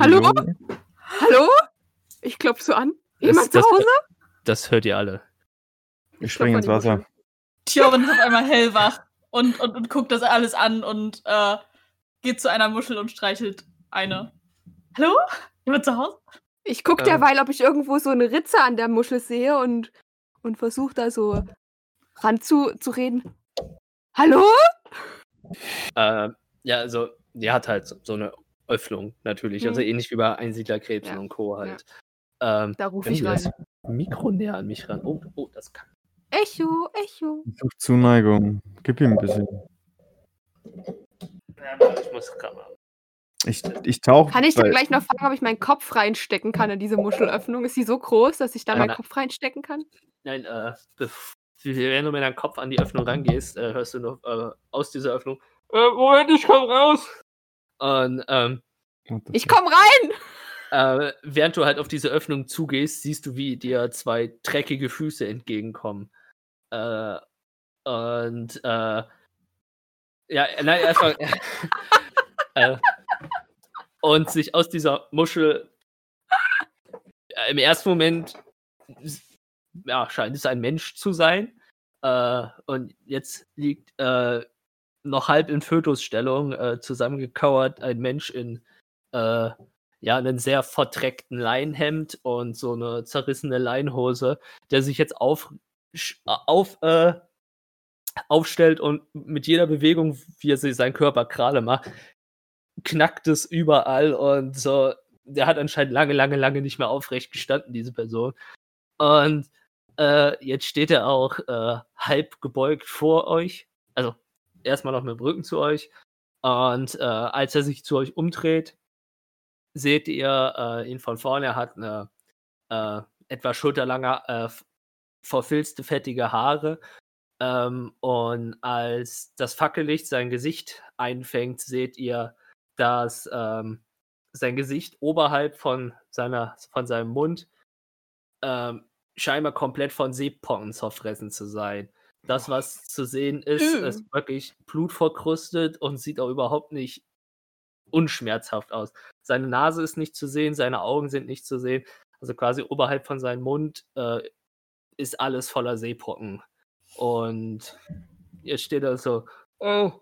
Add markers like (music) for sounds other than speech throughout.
Hallo? Hallo? Ich klopf so an. Jemand das, zu Hause? Das hört ihr alle. Ich springe ins Wasser. Tjorven ist auf einmal hellwach und, und, und guckt das alles an und äh, geht zu einer Muschel und streichelt eine. Hallo? Jemand zu Hause? Ich guck Ähm. derweil, ob ich irgendwo so eine Ritze an der Muschel sehe und, und versuche da so ran zu, zu reden. Hallo? Äh, ja, also, die hat halt so, eine Öffnung natürlich. Also Mhm. ähnlich wie bei Einsiedlerkrebsen Ja, und Co. halt. Ähm, Da rufe wenn ich rein. Mikro näher an mich ran. Oh, oh, das kann. Echo, Echo. Zuneigung. Gib ihm ein bisschen. Ja, ich muss gerade mal. Ich, ich tauche. Kann ich dir gleich noch fragen, ob ich meinen Kopf reinstecken kann in diese Muschelöffnung? Ist sie so groß, dass ich da Ja, meinen na- Kopf reinstecken kann? Nein, äh, wenn du mit deinem Kopf an die Öffnung rangehst, äh, hörst du noch äh, aus dieser Öffnung. Äh, Moment, ich komm raus! Und ähm, Ich komm rein! äh, während du halt auf diese Öffnung zugehst, siehst du, wie dir zwei dreckige Füße entgegenkommen. Äh, und äh, ja, nein, erstmal. (laughs) (laughs) äh, und sich aus dieser Muschel äh, im ersten Moment ja, scheint es ein Mensch zu sein. Äh, und jetzt liegt äh, noch halb in Fötusstellung äh, zusammengekauert ein Mensch in äh, ja, einen sehr verdreckten Leinhemd und so eine zerrissene Leinhose, der sich jetzt auf, auf, äh, aufstellt und mit jeder Bewegung, wie er sich seinen Körper gerade macht, knackt es überall und so. Der hat anscheinend lange, lange, lange nicht mehr aufrecht gestanden, diese Person. Und äh, jetzt steht er auch äh, halb gebeugt vor euch. Also erstmal noch mit dem Rücken zu euch. Und äh, als er sich zu euch umdreht, seht ihr äh, ihn von vorne. Er hat eine äh, etwa schulterlange, äh, verfilzte, fettige Haare. Ähm, und als das Fackellicht sein Gesicht einfängt, seht ihr, dass ähm, sein Gesicht oberhalb von, seiner, von seinem Mund ähm, scheinbar komplett von Seepocken zerfressen zu sein. Das, was zu sehen ist, Ugh. ist wirklich blutverkrustet und sieht auch überhaupt nicht unschmerzhaft aus. Seine Nase ist nicht zu sehen, seine Augen sind nicht zu sehen. Also quasi oberhalb von seinem Mund äh, ist alles voller Seepocken. Und jetzt steht er so, oh,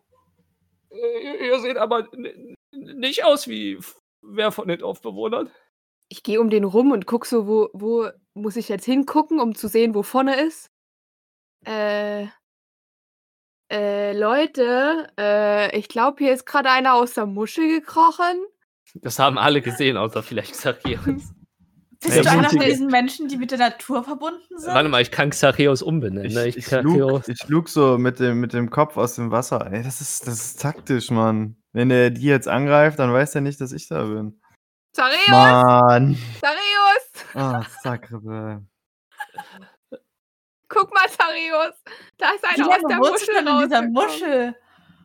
ihr, seht aber nicht aus wie wer von den Dorfbewohnern. Ich gehe um den rum und guck so, wo, wo muss ich jetzt hingucken, um zu sehen, wo vorne ist. Äh, äh, Leute, äh, ich glaube, hier ist gerade einer aus der Muschel gekrochen. Das haben alle gesehen, außer vielleicht Xachios. (laughs) Bist Ja, du einer von diesen Menschen, die mit der Natur verbunden sind? Warte mal, ich kann Xachios umbenennen. Ich, ne? ich, Xachios- lug, ich lug so mit dem, mit dem Kopf aus dem Wasser. Ey, das ist, das ist taktisch, Mann. Wenn er die jetzt angreift, dann weiß er nicht, dass ich da bin. Zareus! Mann. Zareus! Ah, Sakrebe. (laughs) Guck mal, Zareus! Da ist Wie einer aus der Muschel in dieser. Muschel?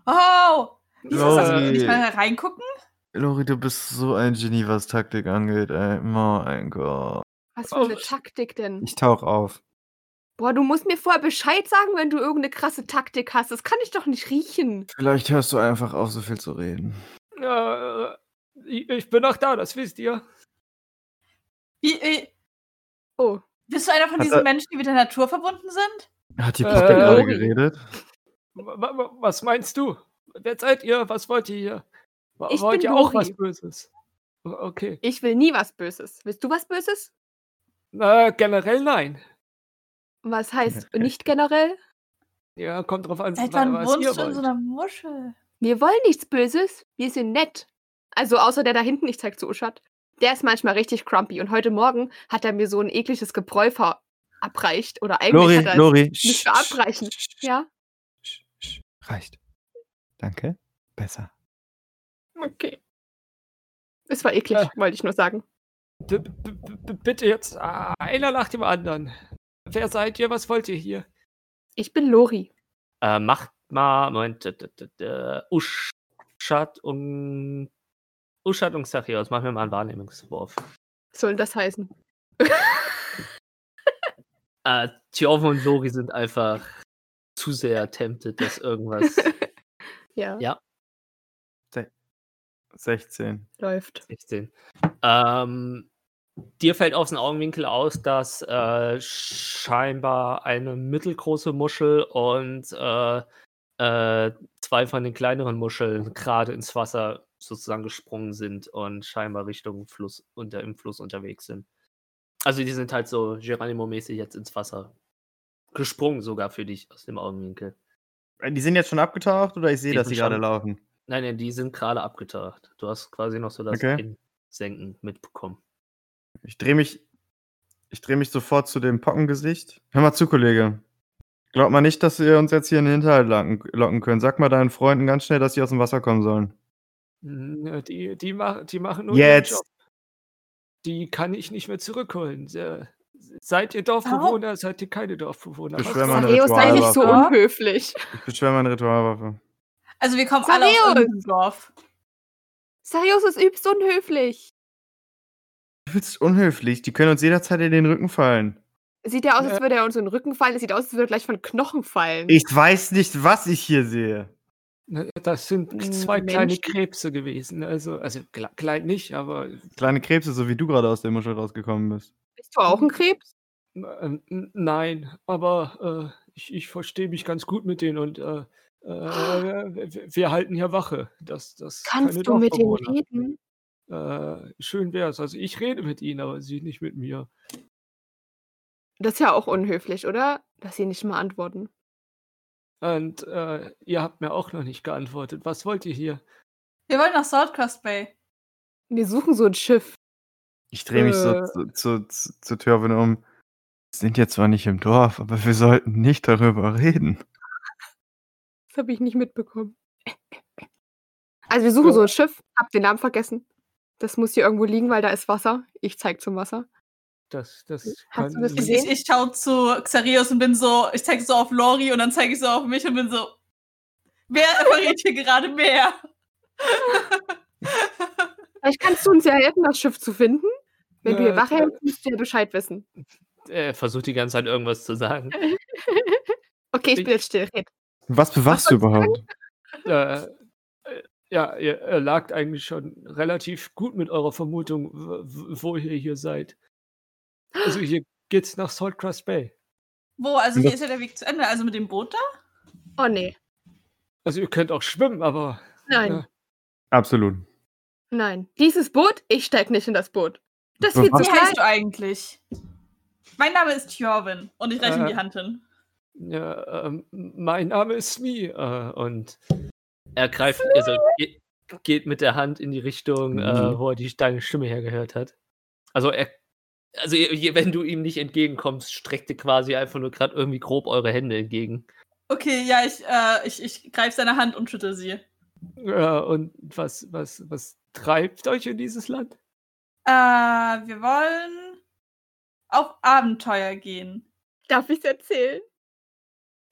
Oh! Wieso sollst du Lori. nicht mal reingucken? Lori, du bist so ein Genie, was Taktik angeht, ey. Mein Gott. Was für eine Oh. Taktik denn? Ich tauch auf. Boah, du musst mir vorher Bescheid sagen, wenn du irgendeine krasse Taktik hast. Das kann ich doch nicht riechen. Vielleicht hörst du einfach auf, so viel zu reden. Äh, ich ich bin auch da, das wisst ihr. Wie, äh, Oh, bist du einer von Hat diesen er- Menschen, die mit der Natur verbunden sind? Hat die Äh, Puppe gerade Lori. geredet? Wa- wa- Was meinst du? Wer seid ihr? Was wollt ihr hier? Ich Wollt bin ihr auch Lori. was Böses? Okay. ich will nie was Böses. Willst du was Böses? Na, generell nein. Was heißt (laughs) nicht generell? Ja, kommt drauf an, Seit wa- wann was wohnst ihr du in so wollt. einer Muschel? Wir wollen nichts Böses. Wir sind nett. Also außer der da hinten, ich zeig zu Uschat. Der ist manchmal richtig crumpy. Und heute Morgen hat er mir so ein ekliges Gebräu verabreicht. Oder eigentlich Lori, hat er Lori. nicht verabreichen. Ja? Reicht. Danke. Besser. Okay. Es war eklig, Ja. wollte ich nur sagen. B b- b- bitte jetzt einer nach dem anderen. Wer seid ihr? Was wollt ihr hier? Ich bin Lori. Äh, macht mal, Moment, Uschat und Uschat und Xachios, machen wir mal einen Wahrnehmungswurf. Was soll das heißen? (laughs) Äh, Tjorve und Lori sind einfach zu sehr tempted, dass irgendwas (laughs) Ja, Ja. 16. läuft. 16. Ähm, dir fällt aus dem Augenwinkel aus, dass äh, scheinbar eine mittelgroße Muschel und äh, äh, zwei von den kleineren Muscheln gerade ins Wasser sozusagen gesprungen sind und scheinbar Richtung Fluss unter im Fluss unterwegs sind. Also die sind halt so Geronimo-mäßig jetzt ins Wasser gesprungen, sogar für dich aus dem Augenwinkel. Äh, Die sind jetzt schon abgetaucht oder ich sehe, dass sie gerade laufen? Nein, nein, die sind gerade abgetaucht. Du hast quasi noch so das Okay. Einsenken mitbekommen. Ich drehe mich, ich drehe mich sofort zu dem Pockengesicht. Hör mal zu, Kollege. Glaub mal nicht, dass ihr uns jetzt hier in den Hinterhalt locken, locken könnt. Sag mal deinen Freunden ganz schnell, dass sie aus dem Wasser kommen sollen. Ja, Die, die, mach, die machen nur Jetzt. ihren Job. Die kann ich nicht mehr zurückholen. Se- Seid ihr Dorfbewohner, seid ihr keine Dorfbewohner? Ich Was beschwör soll meine Sareus, sei nicht so Ritualwaffe. unhöflich. Ich beschwöre meine Ritualwaffe. Also wir kommen alle aus Dorf. Sareus ist übst unhöflich. Du bist unhöflich. Die können uns jederzeit in den Rücken fallen. Sieht ja aus, als würde er uns in den Rücken fallen. Es sieht aus, als würde er gleich von Knochen fallen. Ich weiß nicht, was ich hier sehe. Ne, Das sind Hm, zwei kleine Menschen? Krebse gewesen. Also, also kle- klein nicht, aber Kleine Krebse, so wie du gerade aus der Muschel rausgekommen bist. Bist du auch ein Krebs? äh, nein. Aber äh, ich, ich verstehe mich ganz gut mit denen und äh, äh, wir, wir halten hier Wache. Das, das keine Kannst du mit ihm Dorfbewohner. reden? Äh, schön wär's. Also ich rede mit ihnen, aber sie nicht mit mir. Das ist ja auch unhöflich, oder? Dass sie nicht mal antworten. Und äh, ihr habt mir auch noch nicht geantwortet. Was wollt ihr hier? Wir wollen nach Saltcrest Bay. Wir suchen so ein Schiff. Ich drehe mich so Äh. zu, zu, zu, zur Törwin um. Wir sind jetzt zwar nicht im Dorf, aber wir sollten nicht darüber reden. Das habe ich nicht mitbekommen. Also wir suchen so ein Schiff. Hab den Namen vergessen. Das muss hier irgendwo liegen, weil da ist Wasser. Ich zeig zum Wasser. Das, das Hast du das Ich, gesehen? ich, ich schaue zu Xarios und bin so, ich zeige so auf Lori und dann zeige ich so auf mich und bin so, wer verrät hier gerade mehr? (laughs) Vielleicht kannst du uns ja helfen, das Schiff zu finden. Wenn du hier Äh, Wache hältst, musst du ja Bescheid wissen. Er versucht die ganze Zeit irgendwas zu sagen. (laughs) Okay, ich Ich- bin jetzt still. Red. Was bewachst du überhaupt? Äh, ja, ihr, ihr lagt eigentlich schon relativ gut mit eurer Vermutung, wo ihr hier seid. Also hier geht's nach Saltcrest Bay. Wo, also hier ist ja der Weg zu Ende, also mit dem Boot da? Oh nee. Also ihr könnt auch schwimmen, aber Nein, Ja. Absolut. nein. Dieses Boot, ich steig nicht in das Boot. Das ist viel Was- zu Wie heißt du eigentlich? Mein Name ist Thjorvin und ich reiche ihm Äh. die Hand hin. ja, ähm, mein Name ist Smee äh, und Er greift, also geht, geht mit der Hand in die Richtung, äh, Mhm. wo er die, deine Stimme hergehört hat. Also er, also wenn du ihm nicht entgegenkommst, streckt er quasi einfach nur gerade irgendwie grob eure Hände entgegen. Okay, ja, ich, äh, ich, ich greife seine Hand und schüttel sie. äh, und was, was, was treibt euch in dieses Land? Äh, wir wollen auf Abenteuer gehen. Darf ich erzählen?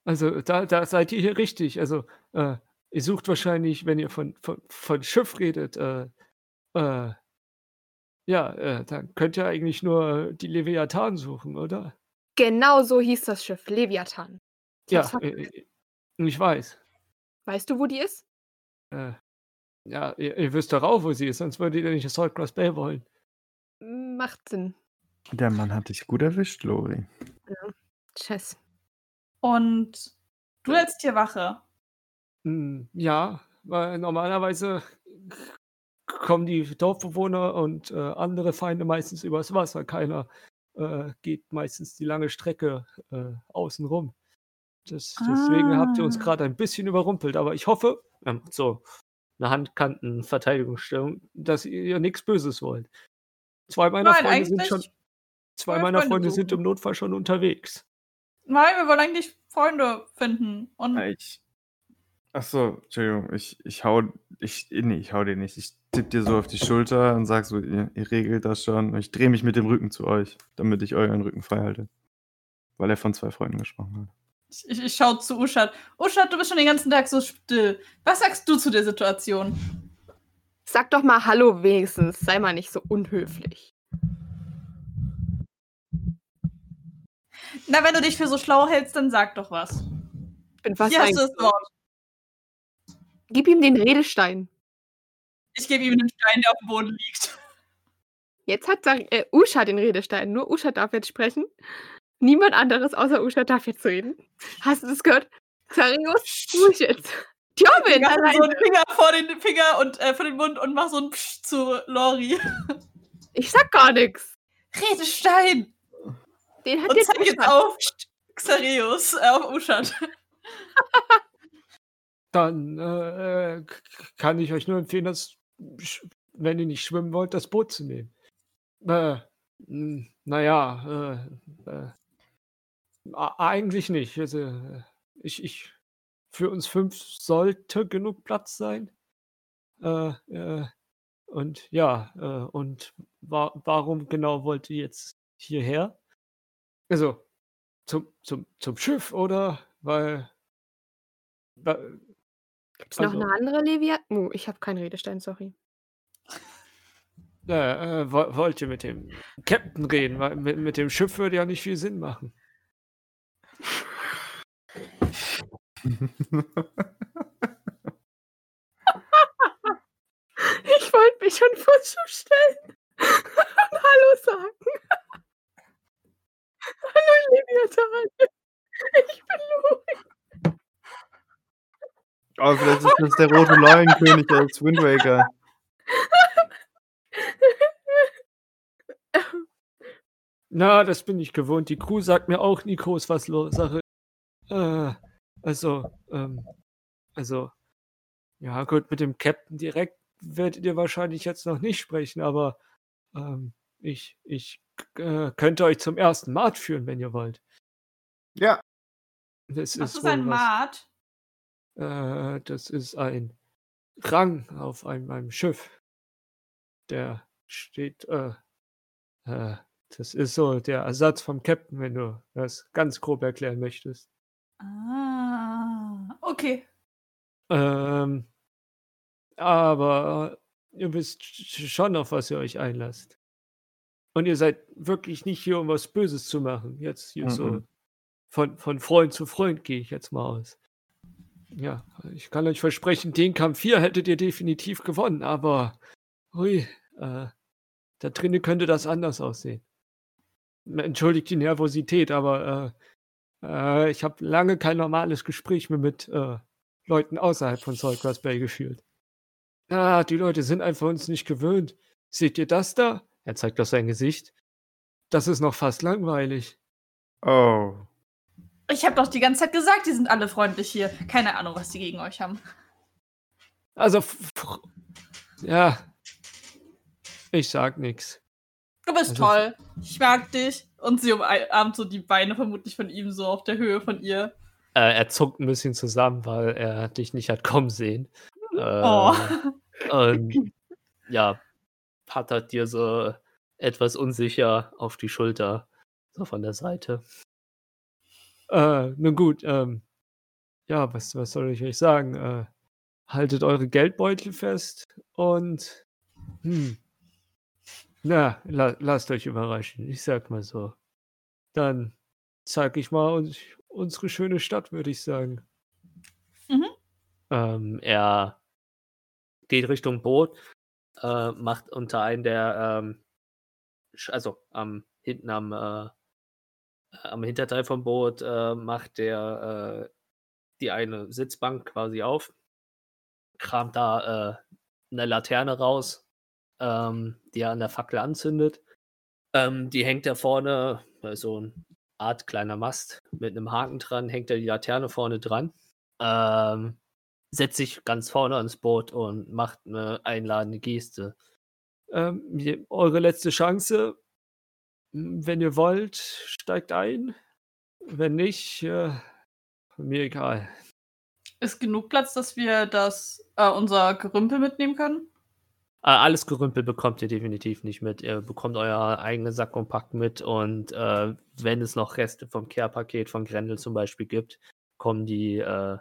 Also da, da seid ihr hier richtig. Also äh, ihr sucht wahrscheinlich, wenn ihr von, von, von Schiff redet, äh, äh, ja, äh, dann könnt ihr eigentlich nur die Leviathan suchen, oder? Genau so hieß das Schiff, Leviathan. Ich Ja, äh, äh, ich weiß. Weißt du, wo die ist? Äh, ja, ihr, ihr wisst doch auch, wo sie ist, sonst würdet ihr nicht das Saltgrass Bay wollen. Macht Sinn. Der Mann hat dich gut erwischt, Lori. Tschüss. Und du hältst hier Wache. Hm, ja, weil normalerweise kommen die Dorfbewohner und äh, andere Feinde meistens übers Wasser. Keiner äh, geht meistens die lange Strecke äh, außen rum. Das, deswegen habt ihr uns Ah. gerade ein bisschen überrumpelt, aber ich hoffe, Ähm, so eine Handkanten-Verteidigungsstellung, dass ihr nichts Böses wollt. Zwei meiner Nein, Freunde sind schon, zwei meiner Freunde Freunde sind im Notfall schon unterwegs. Nein, wir wollen eigentlich Freunde finden. Und Ich. Ach so, Entschuldigung, ich, ich hau, ich, nee, ich hau dir nicht. Ich tipp dir so auf die Schulter und sag so, ihr, ihr regelt das schon. Und ich drehe mich mit dem Rücken zu euch, damit ich euren Rücken frei halte. Weil er von zwei Freunden gesprochen hat. ich, ich, ich schaue zu Uschat. Uschat, du bist schon den ganzen Tag so still. Was sagst du zu der Situation? Sag doch mal Hallo wenigstens. Sei mal nicht so unhöflich. Na, wenn du dich für so schlau hältst, dann sag doch was. Ich bin fast Hier hast du das. Wort. Gib ihm den Redestein. Ich gebe ihm den Stein, der auf dem Boden liegt. Jetzt hat äh, Usha den Redestein. Nur Usha darf jetzt sprechen. Niemand anderes außer Usha darf jetzt reden. Hast du das gehört? Xarius, ruhig jetzt. Tjobin, Ich so einen Finger vor den Finger und äh, vor den Mund und mach so ein Psch zu Lori. Ich sag gar nichts. Redestein! Den hat Und jetzt zeig jetzt Usha. auf Xareus, äh, auf Uschat. Dann äh, k- kann ich euch nur empfehlen, dass, sch- wenn ihr nicht schwimmen wollt, das Boot zu nehmen. Äh, naja, äh, äh, eigentlich nicht. Also, äh, ich, ich, für uns fünf sollte genug Platz sein. Äh, äh, und ja, äh, und wa warum genau wollt ihr jetzt hierher? Also, zum, zum, zum Schiff oder? Weil. weil Gibt's noch also- eine andere Leviat? Oh, ich habe keinen Redestein, sorry. Äh, äh, wo- wollt ihr mit dem Captain reden? Weil mit, mit dem Schiff würde ja nicht viel Sinn machen. Ich wollte mich schon vor Schiff stellen und Hallo sagen. Hallo, Leviathan. Ich bin Lori. Oh, vielleicht ist das der rote Leuenkönig als Wind Waker. Na, das bin ich gewohnt. Die Crew sagt mir auch nie groß, was los Sache. Äh, also, ähm, also, ja gut, mit dem Captain direkt werdet ihr wahrscheinlich jetzt noch nicht sprechen, aber ähm, ich, ich äh, könnte euch zum ersten Mat führen, wenn ihr wollt. Ja. Das Was ist ist ein was- Mat? Äh, das ist ein Rang auf einem, einem Schiff. Der steht, äh, äh, das ist so der Ersatz vom Captain, wenn du das ganz grob erklären möchtest. Ah, okay. Ähm, aber ihr wisst sch- schon, auf was ihr euch einlasst. Und ihr seid wirklich nicht hier, um was Böses zu machen. Jetzt hier so Mhm. von, von Freund zu Freund gehe ich jetzt mal aus. Ja, ich kann euch versprechen, den Kampf hier hättet ihr definitiv gewonnen, aber hui, äh, da drinnen könnte das anders aussehen. Entschuldigt die Nervosität, aber äh, äh, ich habe lange kein normales Gespräch mehr mit äh, Leuten außerhalb von Saltgrass Bay geführt. Ah, die Leute sind einfach uns nicht gewöhnt. Seht ihr das da? Er zeigt auf sein Gesicht. Das ist noch fast langweilig. Oh. Ich habe doch die ganze Zeit gesagt, die sind alle freundlich hier. Keine Ahnung, was die gegen euch haben. Also, ja. Ich sag nix. Du bist Also- toll. Ich mag dich. Und sie umarmt so die Beine vermutlich von ihm so auf der Höhe von ihr. Äh, er zuckt ein bisschen zusammen, weil er dich nicht hat kommen sehen. Äh, Oh. Und ja, pattert dir so etwas unsicher auf die Schulter, so von der Seite. Äh, nun gut, ähm, ja, was, was soll ich euch sagen? Äh, haltet eure Geldbeutel fest und, hm, na, la, lasst euch überraschen, ich sag mal so. Dann zeig ich mal uns, unsere schöne Stadt, würde ich sagen. Ähm, er geht Richtung Boot, äh, macht unter einen der, ähm, also am hinten am, äh, am Hinterteil vom Boot äh, macht der äh, die eine Sitzbank quasi auf, kramt da äh, eine Laterne raus, ähm, die er an der Fackel anzündet. Ähm, die hängt da vorne, so eine Art kleiner Mast mit einem Haken dran, hängt da die Laterne vorne dran. Ähm, setzt sich ganz vorne ans Boot und macht eine einladende Geste. Ähm, eure letzte Chance, wenn ihr wollt, steigt ein. Wenn nicht, äh, mir egal. Ist genug Platz, dass wir das, äh, unser Gerümpel mitnehmen können? Äh, alles Gerümpel bekommt ihr definitiv nicht mit. Ihr bekommt euer eigenes Sack und Pack mit und äh, wenn es noch Reste vom Care-Paket von Grendel zum Beispiel gibt, kommen die, äh,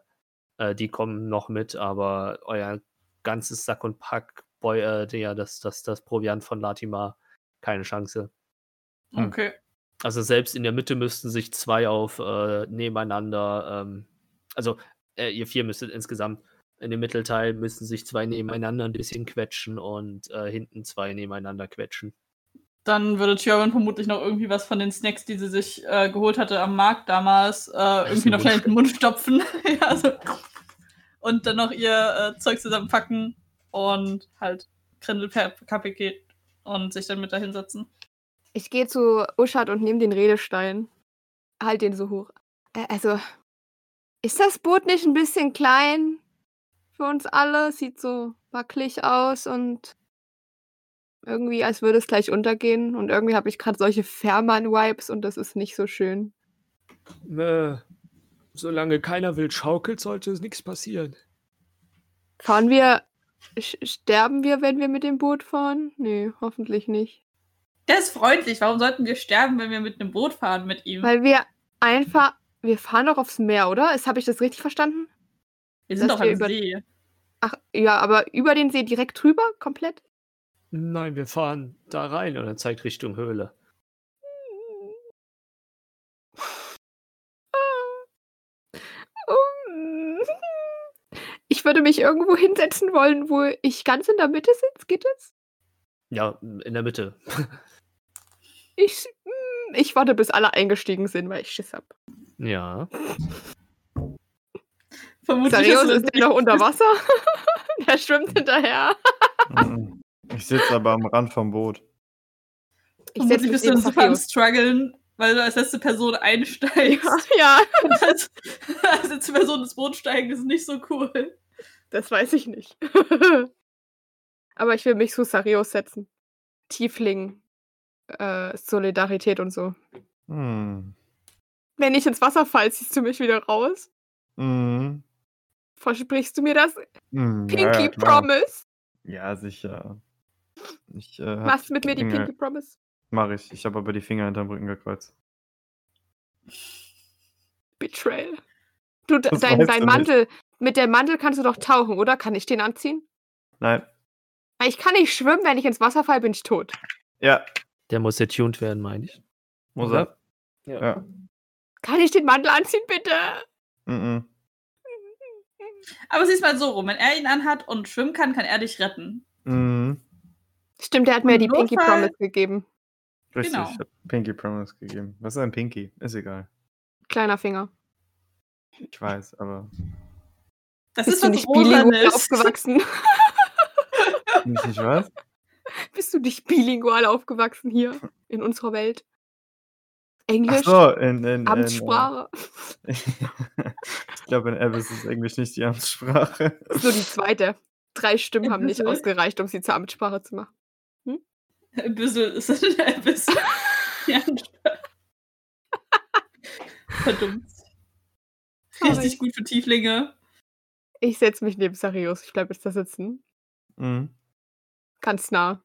äh, die kommen noch mit, aber euer ganzes Sack und Pack, boy, äh, der, das, das, das Proviant von Latima, keine Chance. Hm. Okay. Also selbst in der Mitte müssten sich zwei auf äh, nebeneinander, ähm, also äh, ihr vier müsstet insgesamt in dem Mittelteil müssen sich zwei nebeneinander ein bisschen quetschen und äh, hinten zwei nebeneinander quetschen. Dann würde Tjörn vermutlich noch irgendwie was von den Snacks, die sie sich äh, geholt hatte am Markt damals, äh, irgendwie noch schnell in den Mund stopfen. (laughs) ja, so. Und dann noch ihr äh, Zeug zusammenpacken und halt Grindel per Paket und sich dann mit da hinsetzen. Ich gehe zu Uschat und nehme den Redestein. Halt den so hoch. Äh, also, ist das Boot nicht ein bisschen klein für uns alle? Sieht so wackelig aus und irgendwie, als würde es gleich untergehen. Und irgendwie habe ich gerade solche Fährmann-Vibes und das ist nicht so schön. Äh, solange keiner wild schaukelt, sollte es nichts passieren. Fahren wir, sterben wir, wenn wir mit dem Boot fahren? Nee, hoffentlich nicht. Der ist freundlich. Warum sollten wir sterben, wenn wir mit einem Boot fahren mit ihm? Weil wir einfach, wir fahren doch aufs Meer, oder? Habe ich das richtig verstanden? wir sind dass doch wir am über- See. Ach, ja, aber über den See direkt drüber, komplett? Nein, wir fahren da rein. Und er zeigt Richtung Höhle. Ich würde mich irgendwo hinsetzen wollen, wo ich ganz in der Mitte sitze. Geht das? Ja, in der Mitte. Ich, mm, ich warte, bis alle eingestiegen sind, weil ich Schiss hab. Ja. Vermutlich Sarius ist der noch unter Wasser. (laughs) der schwimmt hinterher. Ich sitze aber am Rand vom Boot. Ich Vermutlich bist du neben super am struggeln, weil du als letzte Person einsteigst. (laughs) Ja, (laughs) Und als, als letzte Person ins Boot steigen ist nicht so cool. das weiß ich nicht. Aber ich will mich zu Sarius setzen. Tiefling. Äh, Solidarität und so. Hm. Wenn ich ins Wasser fall, ziehst du mich wieder raus? Mhm. Versprichst du mir das? Hm, ja, Pinky ja. Promise. Ja, sicher. Ich, äh, Machst du mit mir die Pinky Promise? Mach ich. Ich habe aber die Finger hinterm Rücken gekreuzt. Betrayal. Du, Das dein, dein du nicht. Mantel, mit dem Mantel kannst du doch tauchen, oder? Kann ich den anziehen? Nein. Ich kann nicht schwimmen, wenn ich ins Wasser falle, bin ich tot. Ja, Der muss getuned werden, meine ich. muss er. Ja. Kann ich den Mantel anziehen, bitte? Mhm. Aber sieh's mal so rum, wenn er ihn anhat und schwimmen kann, kann er dich retten. Mhm. Stimmt, der hat mir die Pinky Promise gegeben. Richtig, Genau. ich habe Pinky Promise gegeben. Was ist ein Pinky? Ist egal. Kleiner Finger. Ich weiß, aber Das Bist ist du was nicht Rosanes. aufgewachsen? (laughs) nicht, nicht was? (laughs) Bist du nicht bilingual aufgewachsen hier in unserer Welt? Ach Englisch? so, in, in, in Amtssprache? äh, (laughs) ich glaube, in Abyss ist Englisch nicht die Amtssprache. (laughs) Nur die zweite. Drei Stimmen haben nicht ausgereicht, um sie zur Amtssprache zu machen. Ein bisschen ist das ein bisschen. Ja, Verdammt. Richtig gut für Tieflinge. Ich setze mich neben Sarius. Ich bleibe jetzt da sitzen. Mhm. Ganz nah.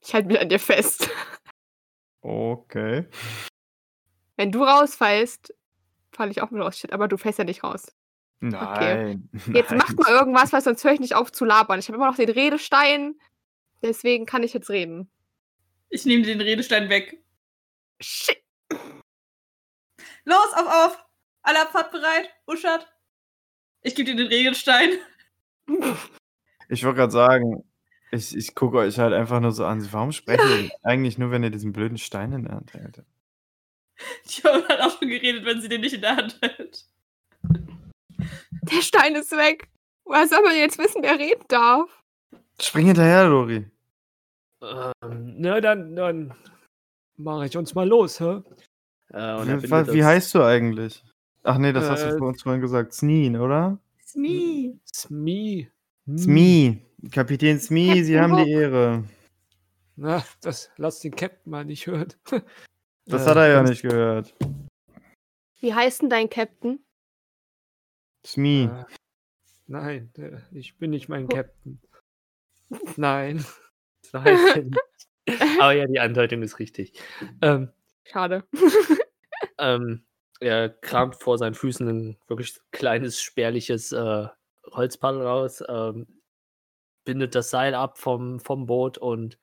Ich halte mich an dir fest. Okay. Wenn du rausfallst, falle ich auch mit raus. Shit, aber du fällst ja nicht raus. Nein. (laughs) Jetzt nein. macht mal irgendwas, weil sonst höre ich nicht auf zu labern. Ich habe immer noch den Redestein. Deswegen kann ich jetzt reden. Ich nehme den Redestein weg. Shit. Los, auf, auf! Alle Abfahrt bereit? Uschat? Ich gebe dir den Redestein. Ich wollte gerade sagen, ich, ich gucke euch halt einfach nur so an. Warum sprecht ihr eigentlich nur, wenn ihr diesen blöden Stein in der Hand hält? Tjörn hat auch schon geredet, wenn sie den nicht in der Hand hält. Der Stein ist weg. Woher soll man jetzt wissen, wer reden darf? Spring hinterher, Lori. Ähm, Na, dann, dann mache ich uns mal los, hä? äh, und Wie, wie heißt du eigentlich? Ach nee, das hast du Äh, vor uns vorhin gesagt. Sneen, oder? Smee. Smee. Smee. Kapitän Smee, Sie Captain haben die Hook. Ehre. Na, das lass den Captain mal nicht hören. (laughs) Das Äh, hat er ja nicht gehört. Wie heißt denn dein Captain? Smee. Äh, nein, ich bin nicht mein. Captain. Nein. So heißt nicht. Aber ja, die Andeutung ist richtig. Ähm, Schade. (laughs) ähm, er kramt vor seinen Füßen ein wirklich kleines, spärliches äh, Holzpaddel raus, ähm, bindet das Seil ab vom, vom Boot und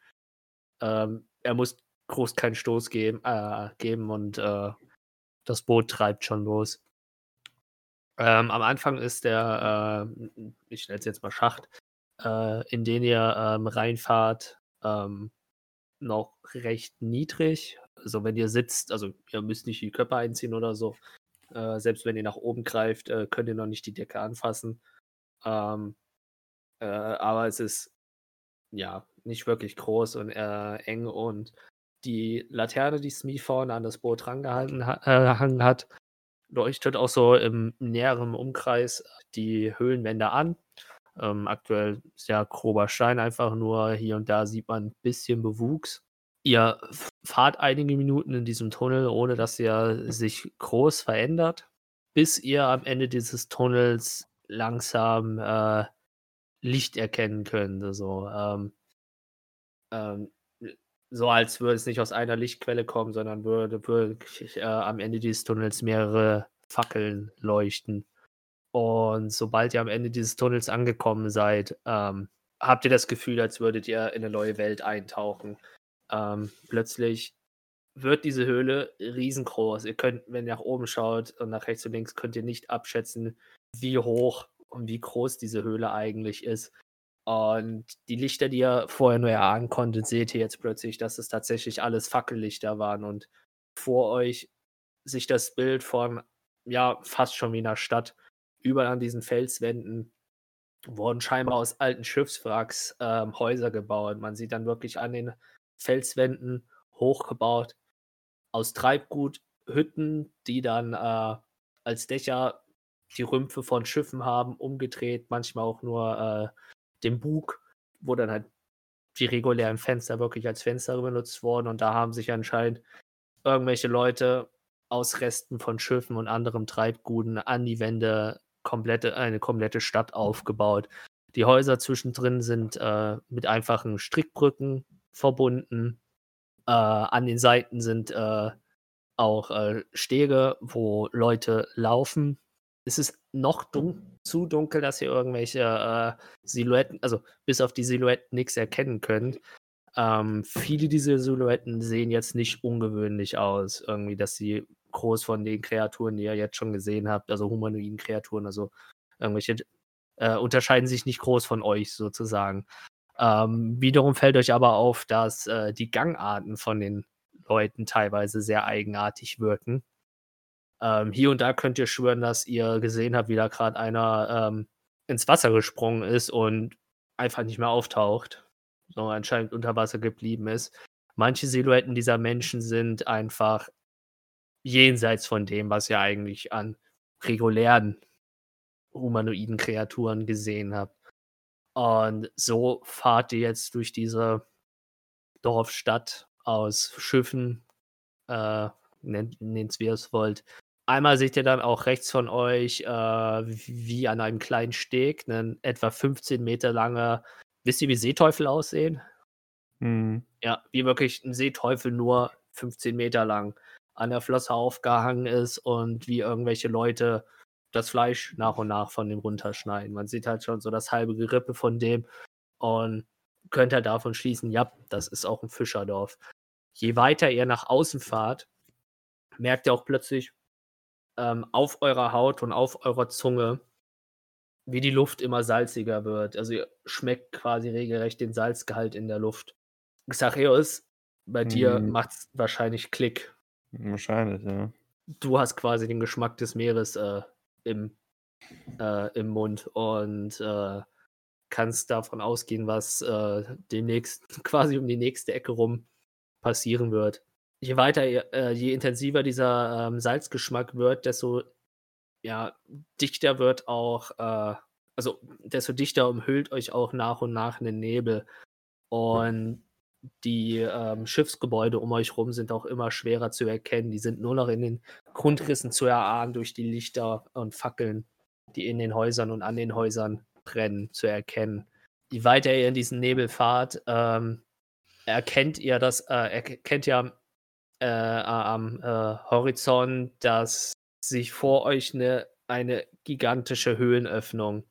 ähm, er muss groß keinen Stoß geben, äh, geben und äh, das Boot treibt schon los. Ähm, am Anfang ist der, äh, ich nenne es jetzt mal Schacht, äh, in den ihr ähm, reinfahrt, ähm, noch recht niedrig. Also wenn ihr sitzt, also ihr müsst nicht die Köpfe einziehen oder so. Äh, selbst wenn ihr nach oben greift, äh, könnt ihr noch nicht die Decke anfassen. Ähm, äh, aber es ist ja nicht wirklich groß und äh, eng und die Laterne, die Smee vorne an das Boot rangehangen ha äh, hat, leuchtet auch so im näheren Umkreis die Höhlenwände an. Ähm, aktuell ist ja grober Stein einfach nur. Hier und da sieht man ein bisschen Bewuchs. Ihr fahrt einige Minuten in diesem Tunnel, ohne dass er sich groß verändert, bis ihr am Ende dieses Tunnels langsam äh, Licht erkennen könnt. Also, ähm, ähm, so als würde es nicht aus einer Lichtquelle kommen, sondern würde wirklich äh, am Ende dieses Tunnels mehrere Fackeln leuchten. Und sobald ihr am Ende dieses Tunnels angekommen seid, ähm, habt ihr das Gefühl, als würdet ihr in eine neue Welt eintauchen. Ähm, plötzlich wird diese Höhle riesengroß. Ihr könnt, wenn ihr nach oben schaut und nach rechts und links, könnt ihr nicht abschätzen, wie hoch und wie groß diese Höhle eigentlich ist. Und die Lichter, die ihr vorher nur erahnen konntet, seht ihr jetzt plötzlich, dass es tatsächlich alles Fackellichter waren und vor euch sich das Bild von, ja, fast schon wie einer Stadt überall an diesen Felswänden wurden scheinbar aus alten Schiffswracks ähm, Häuser gebaut. Man sieht dann wirklich an den Felswänden hochgebaut aus Treibgut Hütten, die dann äh, als Dächer die Rümpfe von Schiffen haben, umgedreht, manchmal auch nur äh, den Bug, wo dann halt die regulären Fenster wirklich als Fenster benutzt wurden. Und da haben sich anscheinend irgendwelche Leute aus Resten von Schiffen und anderem Treibguten an die Wände komplette, eine komplette Stadt aufgebaut. Die Häuser zwischendrin sind äh, mit einfachen Strickbrücken verbunden. Äh, an den Seiten sind äh, auch äh, Stege, wo Leute laufen. Es ist noch dun zu dunkel, dass ihr irgendwelche äh, Silhouetten, also bis auf die Silhouetten nichts erkennen könnt. Ähm, viele dieser Silhouetten sehen jetzt nicht ungewöhnlich aus, irgendwie, dass sie groß von den Kreaturen, die ihr jetzt schon gesehen habt, also humanoiden Kreaturen, also irgendwelche, äh, unterscheiden sich nicht groß von euch sozusagen. Ähm, wiederum fällt euch aber auf, dass äh, die Gangarten von den Leuten teilweise sehr eigenartig wirken. Ähm, hier und da könnt ihr schwören, dass ihr gesehen habt, wie da gerade einer ähm, ins Wasser gesprungen ist und einfach nicht mehr auftaucht, sondern anscheinend unter Wasser geblieben ist. Manche Silhouetten dieser Menschen sind einfach jenseits von dem, was ihr eigentlich an regulären humanoiden Kreaturen gesehen habt. Und so fahrt ihr jetzt durch diese Dorfstadt aus Schiffen, äh, nennt es wie ihr es wollt. Einmal seht ihr dann auch rechts von euch, äh, wie an einem kleinen Steg, ein etwa 15 Meter langer, wisst ihr, wie Seeteufel aussehen? Mhm. Ja, wie wirklich ein Seeteufel, nur 15 Meter lang an der Flosse aufgehangen ist und wie irgendwelche Leute das Fleisch nach und nach von dem runterschneiden. Man sieht halt schon so das halbe Gerippe von dem und könnte halt davon schließen, ja, das ist auch ein Fischerdorf. Je weiter ihr nach außen fahrt, merkt ihr auch plötzlich ähm, auf eurer Haut und auf eurer Zunge, wie die Luft immer salziger wird. Also ihr schmeckt quasi regelrecht den Salzgehalt in der Luft. Xacheus, bei dir Mhm. macht's wahrscheinlich Klick. Wahrscheinlich, ja. Du hast quasi den Geschmack des Meeres äh, im, äh, im Mund und äh, kannst davon ausgehen, was äh, demnächst (laughs) quasi um die nächste Ecke rum passieren wird. Je weiter, äh, je intensiver dieser ähm, Salzgeschmack wird, desto ja, dichter wird auch, äh, also desto dichter umhüllt euch auch nach und nach ein Nebel. Und die ähm, Schiffsgebäude um euch rum sind auch immer schwerer zu erkennen. Die sind nur noch in den Grundrissen zu erahnen durch die Lichter und Fackeln, die in den Häusern und an den Häusern brennen, zu erkennen. Je weiter ihr in diesen Nebel fahrt, ähm, erkennt ihr das, äh, erkennt ihr äh, am äh, Horizont, dass sich vor euch eine, eine gigantische Höhenöffnung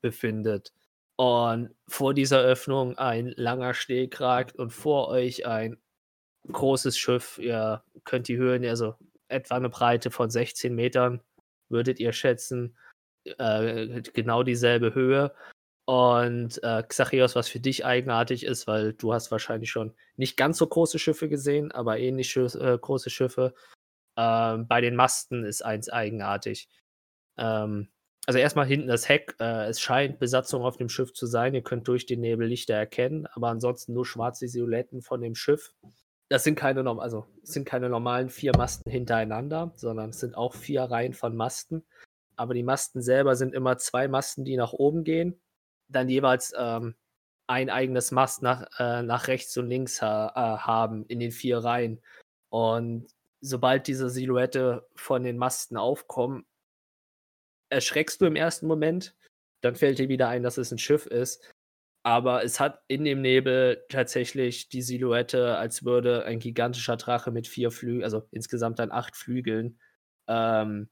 befindet. Und vor dieser Öffnung ein langer Steg und vor euch ein großes Schiff. Ihr könnt die Höhen, also etwa eine Breite von 16 Metern würdet ihr schätzen. Äh, genau dieselbe Höhe. Und äh, Xachios, was für dich eigenartig ist, weil du hast wahrscheinlich schon nicht ganz so große Schiffe gesehen, aber ähnlich äh, große Schiffe. Ähm, bei den Masten ist eins eigenartig. Ähm, also erstmal hinten das Heck. Äh, es scheint Besatzung auf dem Schiff zu sein. Ihr könnt durch den Nebel Lichter erkennen, aber ansonsten nur schwarze Silhouetten von dem Schiff. Das sind keine, also, sind keine normalen vier Masten hintereinander, sondern es sind auch vier Reihen von Masten. Aber die Masten selber sind immer zwei Masten, die nach oben gehen dann jeweils ähm, ein eigenes Mast nach, äh, nach rechts und links ha äh, haben in den vier Reihen. Und sobald diese Silhouette von den Masten aufkommt, erschreckst du im ersten Moment. Dann fällt dir wieder ein, dass es ein Schiff ist. Aber es hat in dem Nebel tatsächlich die Silhouette, als würde ein gigantischer Drache mit vier Flügeln, also insgesamt dann acht Flügeln, ähm,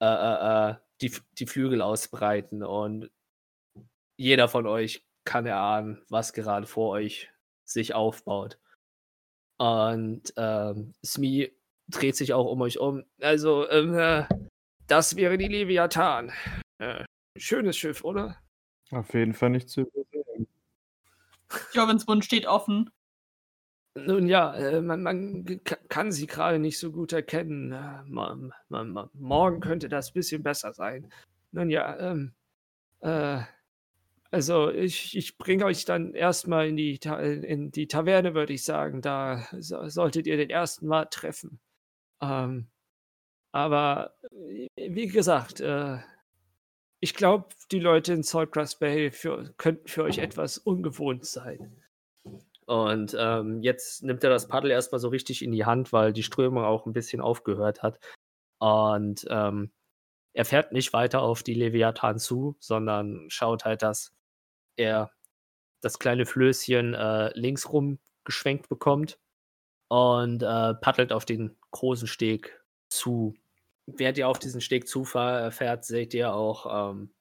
äh, äh, äh die, die Flügel ausbreiten. Und jeder von euch kann erahnen, was gerade vor euch sich aufbaut. Und ähm, Smee dreht sich auch um euch um. Also, ähm, äh, das wäre die Leviathan. Äh, schönes Schiff, oder? Auf jeden Fall nicht zu übersehen. Jovens Mund steht offen. Nun ja, äh, man, man, kann sie gerade nicht so gut erkennen. Äh, man, man, morgen könnte das ein bisschen besser sein. Nun ja, ähm, äh, also ich, ich bringe euch dann erstmal in die, in die Taverne, würde ich sagen. Da so, solltet ihr den ersten Mal treffen. Ähm, aber äh, wie gesagt, äh, ich glaube, die Leute in Saltgrass Bay für, könnten für euch etwas ungewohnt sein. Und ähm, jetzt nimmt er das Paddel erstmal so richtig in die Hand, weil die Strömung auch ein bisschen aufgehört hat. Und ähm, er fährt nicht weiter auf die Leviathan zu, sondern schaut halt, dass er das kleine Flößchen äh, links rum geschwenkt bekommt und äh, paddelt auf den großen Steg zu. Während ihr auf diesen Steg zufährt, seht ihr auch, ähm,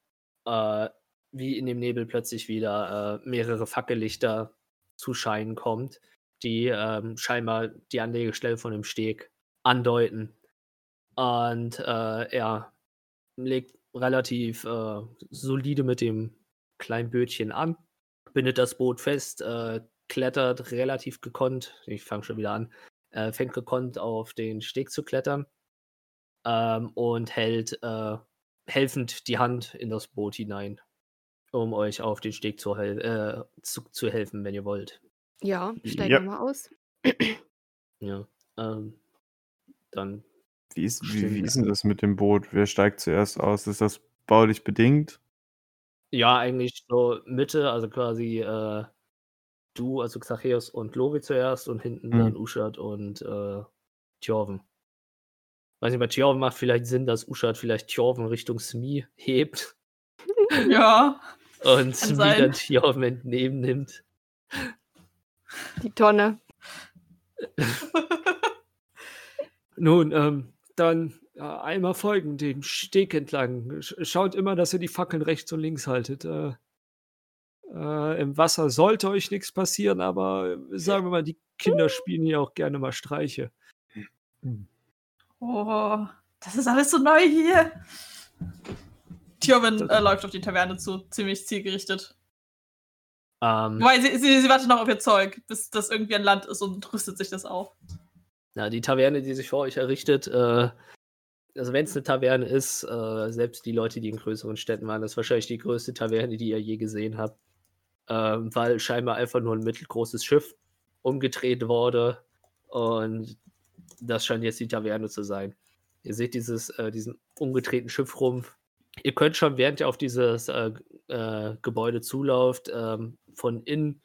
äh, wie in dem Nebel plötzlich wieder äh, mehrere Fackellichter zu Scheinen kommt, die ähm, scheinbar die Anlegestelle von dem Steg andeuten. Und äh, er legt relativ äh, solide mit dem kleinen Bötchen an, bindet das Boot fest, äh, klettert relativ gekonnt, ich fange schon wieder an, äh, fängt gekonnt auf den Steg zu klettern ähm, und hält äh, helfend die Hand in das Boot hinein, um euch auf den Steg zu, hel äh, zu, zu helfen, wenn ihr wollt. Ja, steigen ja. wir mal aus. (clears throat) ja, ähm, dann. Wie ist, wie, wie ist denn das mit dem Boot? Wer steigt zuerst aus? Ist das baulich bedingt? Ja, eigentlich so Mitte, also quasi äh, du, also Xacheus und Lori zuerst und hinten mhm. dann Uschat und äh, Tjorven. Weiß nicht, bei Tjorven macht vielleicht Sinn, dass Uschat vielleicht Tjorven Richtung Smi hebt. (laughs) Ja. und Smi dann Tjorven entnehmen nimmt. Die Tonne. (laughs) Nun, ähm, dann ja, einmal folgen, dem Steg entlang. Schaut immer, dass ihr die Fackeln rechts und links haltet. Äh, äh, Im Wasser sollte euch nichts passieren, aber sagen wir mal, die Kinder spielen hier auch gerne mal Streiche. Oh, das ist alles so neu hier. Tjorvin äh, läuft auf die Taverne zu, ziemlich zielgerichtet. Um, Wobei, sie, sie, sie wartet noch auf ihr Zeug, bis das irgendwie ein Land ist und rüstet sich das auf. Ja, die Taverne, die sich vor euch errichtet, äh, also wenn es eine Taverne ist, äh, selbst die Leute, die in größeren Städten waren, das ist wahrscheinlich die größte Taverne, die ihr je gesehen habt. Ähm, weil scheinbar einfach nur ein mittelgroßes Schiff umgedreht wurde. Und das scheint jetzt die Taverne zu sein. Ihr seht dieses, äh, diesen umgedrehten Schiffrumpf. Ihr könnt schon, während ihr auf dieses äh, äh Gebäude zulauft, ähm, von innen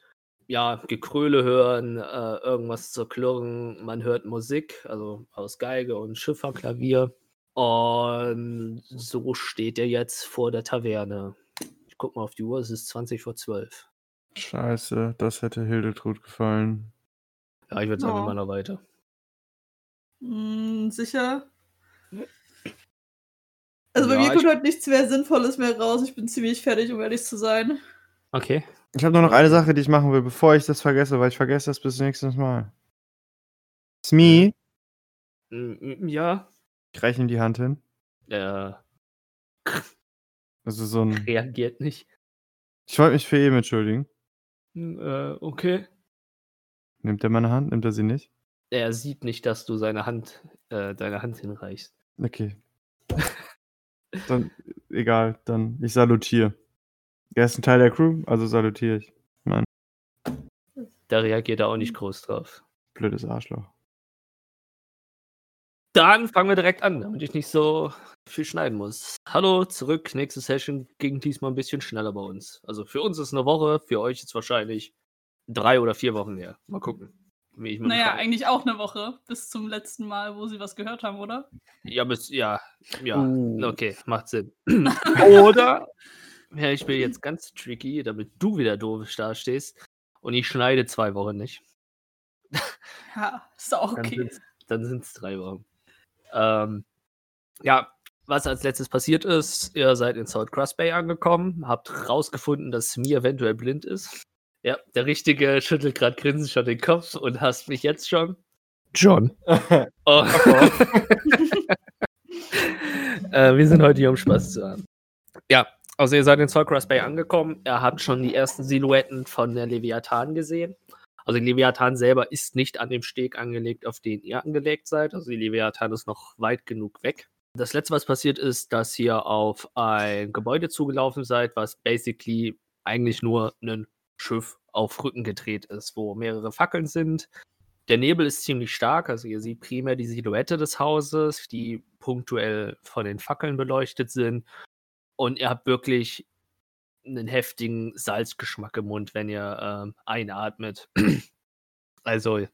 ja, Gekröle hören, äh, irgendwas zu klirren. Man hört Musik, also aus Geige und Schifferklavier. Und so steht er jetzt vor der Taverne. Ich guck mal auf die Uhr, es ist 20 vor 12. Scheiße, das hätte Hildetrud gefallen. Ja, ich würde sagen, oh. wir machen noch weiter. Hm, sicher? Also bei ja, mir kommt heute nichts mehr Sinnvolles mehr raus. Ich bin ziemlich fertig, um ehrlich zu sein. Okay. Ich habe nur noch eine Sache, die ich machen will, bevor ich das vergesse, weil ich vergesse das bis nächstes Mal. Smee? Ja. Ich reiche ihm die Hand hin. Er Also so ein. (laughs) reagiert nicht. Ich wollte mich für eben entschuldigen. Hm, Äh, okay. Nimmt er meine Hand? Nimmt er sie nicht? Er sieht nicht, dass du seine Hand, äh, deine Hand hinreichst. Okay. (laughs) dann, egal, dann, ich salutiere. Er ist ein Teil der Crew, also salutiere ich. Mein Da reagiert er auch nicht groß drauf. blödes Arschloch. Dann fangen wir direkt an, damit ich nicht so viel schneiden muss. Hallo, zurück. Nächste Session ging diesmal ein bisschen schneller bei uns. Also für uns ist eine Woche, für euch ist wahrscheinlich drei oder vier Wochen her. Mal gucken. Wie ich Naja, Fall- eigentlich auch eine Woche bis zum letzten Mal, wo sie was gehört haben, oder? Ja, bis, ja, ja. Uh. Okay, macht Sinn. (laughs) Oder, ja, ich bin jetzt ganz tricky, damit du wieder doof dastehst und ich schneide zwei Wochen nicht. Ja, ist auch Dann okay. sind's- Dann sind es drei Wochen. Ähm, ja, was als letztes passiert ist, ihr seid in South Cross Bay angekommen, habt rausgefunden, dass Smee eventuell blind ist. Ja, der Richtige schüttelt gerade grinsend schon den Kopf und hasst mich jetzt schon. John. Oh. (laughs) (laughs) äh, wir sind heute hier, um Spaß zu haben. Ja, also ihr seid in South Cross Bay angekommen. Ihr habt schon die ersten Silhouetten von der Leviathan gesehen. Also die Leviathan selber ist nicht an dem Steg angelegt, auf den ihr angelegt seid. Also die Leviathan ist noch weit genug weg. Das letzte, was passiert ist, dass ihr auf ein Gebäude zugelaufen seid, was basically eigentlich nur ein Schiff auf Rücken gedreht ist, wo mehrere Fackeln sind. Der Nebel ist ziemlich stark, also ihr seht primär die Silhouette des Hauses, die punktuell von den Fackeln beleuchtet sind. Und ihr habt wirklich einen heftigen Salzgeschmack im Mund, wenn ihr ähm, einatmet. also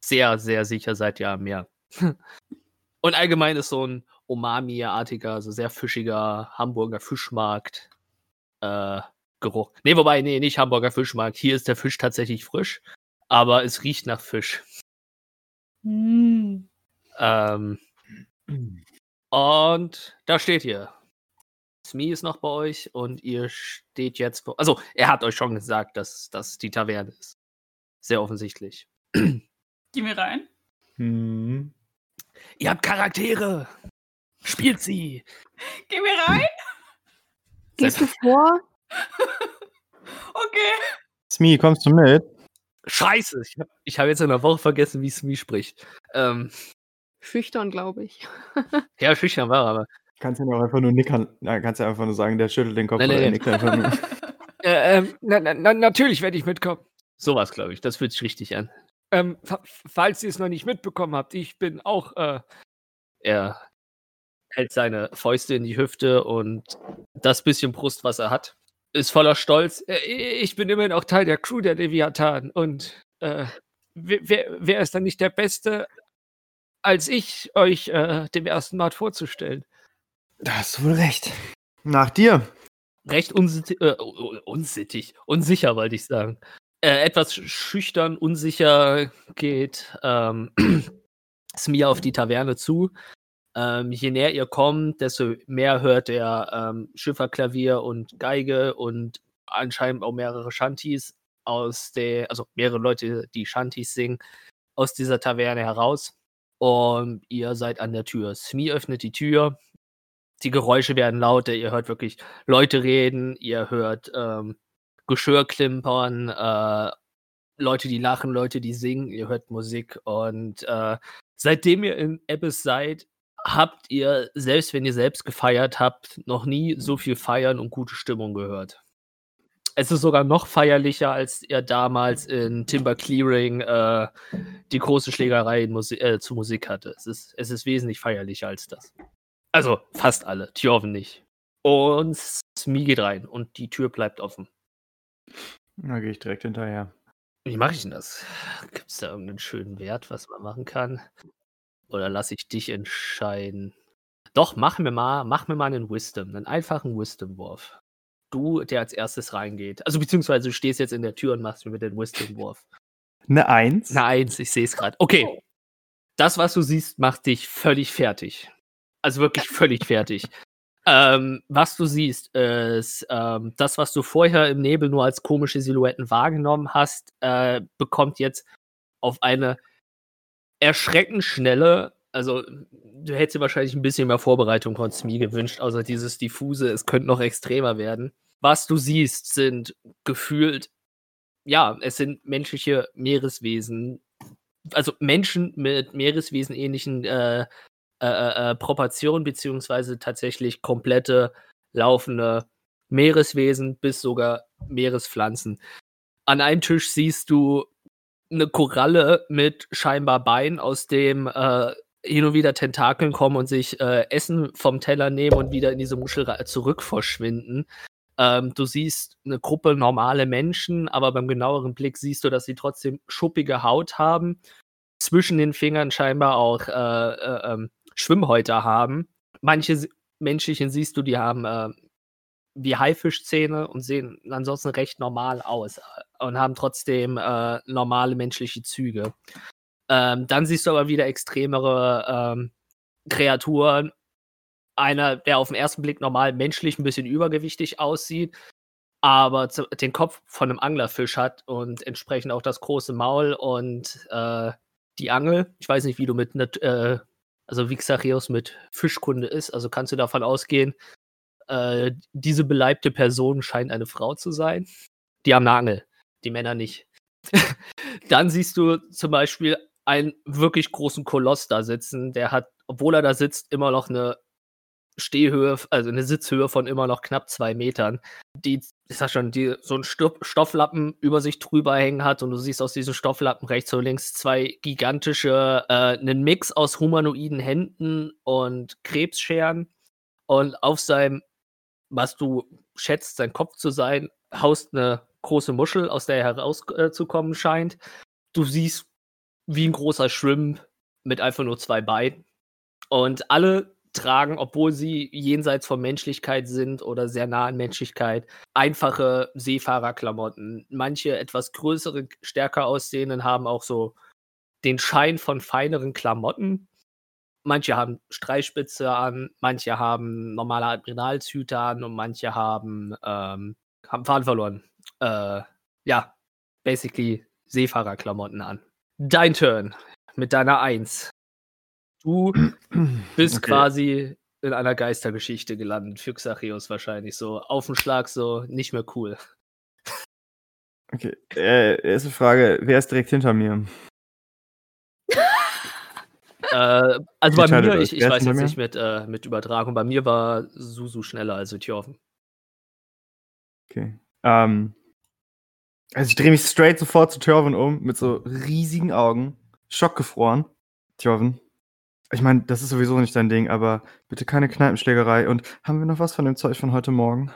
sehr, sehr sicher seid ihr am Meer. (laughs) Und allgemein ist so ein Umami-artiger, also sehr fischiger Hamburger Fischmarkt äh, Geruch. Nee, wobei, nee, nicht Hamburger Fischmarkt. Hier ist der Fisch tatsächlich frisch, aber es riecht nach Fisch. Hm. Ähm, und da steht ihr. Smee ist noch bei euch und ihr steht jetzt vor. Also, er hat euch schon gesagt, dass das die Taverne ist. Sehr offensichtlich. (clears throat) Gehen wir rein. Hm. Ihr habt Charaktere. Spielt sie. Gehen wir rein? Gehst du vor? (laughs) Okay. Smee, kommst du mit? Scheiße. Ich habe ich hab jetzt in einer Woche vergessen, wie Smee spricht. Ähm, Schüchtern, glaube ich. ja, schüchtern war er, aber. Kannst du ja auch einfach nur nickern. Ja, kannst ja einfach nur sagen, der schüttelt den Kopf Nein, oder nein, nickt einfach nur. Äh, (laughs) ähm, na, na, na, natürlich werde ich mitkommen. Sowas, glaube ich. Das fühlt sich richtig an. Ähm, fa- falls ihr es noch nicht mitbekommen habt, ich bin auch äh, Er hält seine Fäuste in die Hüfte und das bisschen Brust, was er hat, ist voller Stolz. Äh, Ich bin immerhin auch Teil der Crew der Leviathan und äh, wer, wer, wer ist dann nicht der Beste, als ich euch äh, dem ersten Mal vorzustellen? Da hast du wohl recht. Nach dir. Recht unsittig, äh, unsittig, unsicher wollte ich sagen. Äh, etwas sch- schüchtern, unsicher geht ähm, (clears throat) Smia auf die Taverne zu. Ähm, je näher ihr kommt, desto mehr hört er ähm, Schifferklavier und Geige und anscheinend auch mehrere Shanties aus der, also mehrere Leute, die Shanties singen, aus dieser Taverne heraus. Und ihr seid an der Tür. Smee öffnet die Tür. Die Geräusche werden lauter. Ihr hört wirklich Leute reden. Ihr hört ähm, Geschirr klimpern. Äh, Leute, die lachen, Leute, die singen. Ihr hört Musik. Und äh, seitdem ihr in Abyss seid, habt ihr, selbst wenn ihr selbst gefeiert habt, noch nie so viel Feiern und gute Stimmung gehört. Es ist sogar noch feierlicher, als ihr damals in Timber Clearing äh, die große Schlägerei Musi äh, zu Musik hatte. Es ist, es ist wesentlich feierlicher als das. Also fast alle, Tjoven nicht. Und Smee geht rein und die Tür bleibt offen. Da gehe ich direkt hinterher. Wie mache ich denn das? Gibt es da irgendeinen schönen Wert, was man machen kann? Oder lasse ich dich entscheiden? Doch, mach mir mal, mach mir mal einen Wisdom, einen einfachen Wisdom-Wurf. Du, der als erstes reingeht. Also beziehungsweise du stehst jetzt in der Tür und machst mir mit den Wisdom-Wurf. Eine Eins? Eine Eins, ich sehe es gerade. Okay. Das, was du siehst, macht dich völlig fertig. Also wirklich völlig fertig. Ähm, was du siehst, ist ähm, das, was du vorher im Nebel nur als komische Silhouetten wahrgenommen hast, äh, bekommt jetzt auf eine erschreckend schnelle Also, du hättest dir wahrscheinlich ein bisschen mehr Vorbereitung von Smee gewünscht, außer dieses diffuse, es könnte noch extremer werden. Was du siehst, sind gefühlt, ja, es sind menschliche Meereswesen, also Menschen mit Meereswesen-ähnlichen äh, äh, äh, äh Proportionen, beziehungsweise tatsächlich komplette laufende Meereswesen bis sogar Meerespflanzen. An einem Tisch siehst du eine Koralle mit scheinbar Beinen, aus dem äh, hin und wieder Tentakeln kommen und sich äh, Essen vom Teller nehmen und wieder in diese Muschel zurück verschwinden. Ähm, du siehst eine Gruppe normale Menschen, aber beim genaueren Blick siehst du, dass sie trotzdem schuppige Haut haben, zwischen den Fingern scheinbar auch äh, Schwimmhäute haben. Manche menschlichen siehst du, die haben äh, wie Haifischzähne und sehen ansonsten recht normal aus äh, und haben trotzdem äh, normale menschliche Züge. Ähm, dann siehst du aber wieder extremere ähm, Kreaturen. Einer, der auf den ersten Blick normal menschlich ein bisschen übergewichtig aussieht, aber zu, den Kopf von einem Anglerfisch hat und entsprechend auch das große Maul und äh, die Angel. Ich weiß nicht, wie du mit, äh, also wie Xachios mit Fischkunde ist. Also kannst du davon ausgehen, äh, diese beleibte Person scheint eine Frau zu sein. Die haben eine Angel, die Männer nicht. (laughs) Dann siehst du zum Beispiel einen wirklich großen Koloss da sitzen. Der hat, obwohl er da sitzt, immer noch eine Stehhöhe, also eine Sitzhöhe von immer noch knapp zwei Metern, die, ich sag schon, die so einen Stofflappen über sich drüber hängen hat und du siehst aus diesem Stofflappen rechts und links zwei gigantische, äh, einen Mix aus humanoiden Händen und Krebsscheren und auf seinem, was du schätzt, sein Kopf zu sein, haust eine große Muschel, aus der er herauszukommen äh, scheint. Du siehst wie ein großer Shrimp mit einfach nur zwei Beinen. Und alle tragen, obwohl sie jenseits von Menschlichkeit sind oder sehr nah an Menschlichkeit, einfache Seefahrerklamotten. Manche etwas größere, stärker aussehenden haben auch so den Schein von feineren Klamotten. Manche haben Streichspitze an, manche haben normale Admiralshüte an und manche haben, ähm, haben Faden verloren. Äh, ja, basically Seefahrerklamotten an. Dein Turn mit deiner Eins. Du (clears throat) bist okay. quasi in einer Geistergeschichte gelandet. Für Xachios wahrscheinlich so. Auf den Schlag so, nicht mehr cool. Okay, äh, erste Frage: Wer ist direkt hinter mir? (laughs) äh, also bei mir, ich, ich weiß jetzt nicht mit, äh, mit Übertragung, bei mir war Susu schneller als Tjoven. Okay. Ähm, also ich drehe mich straight sofort zu Tjorven um, mit so riesigen Augen, schockgefroren. Tjorven, ich meine, das ist sowieso nicht dein Ding, aber bitte keine Kneipenschlägerei. Und haben wir noch was von dem Zeug von heute Morgen?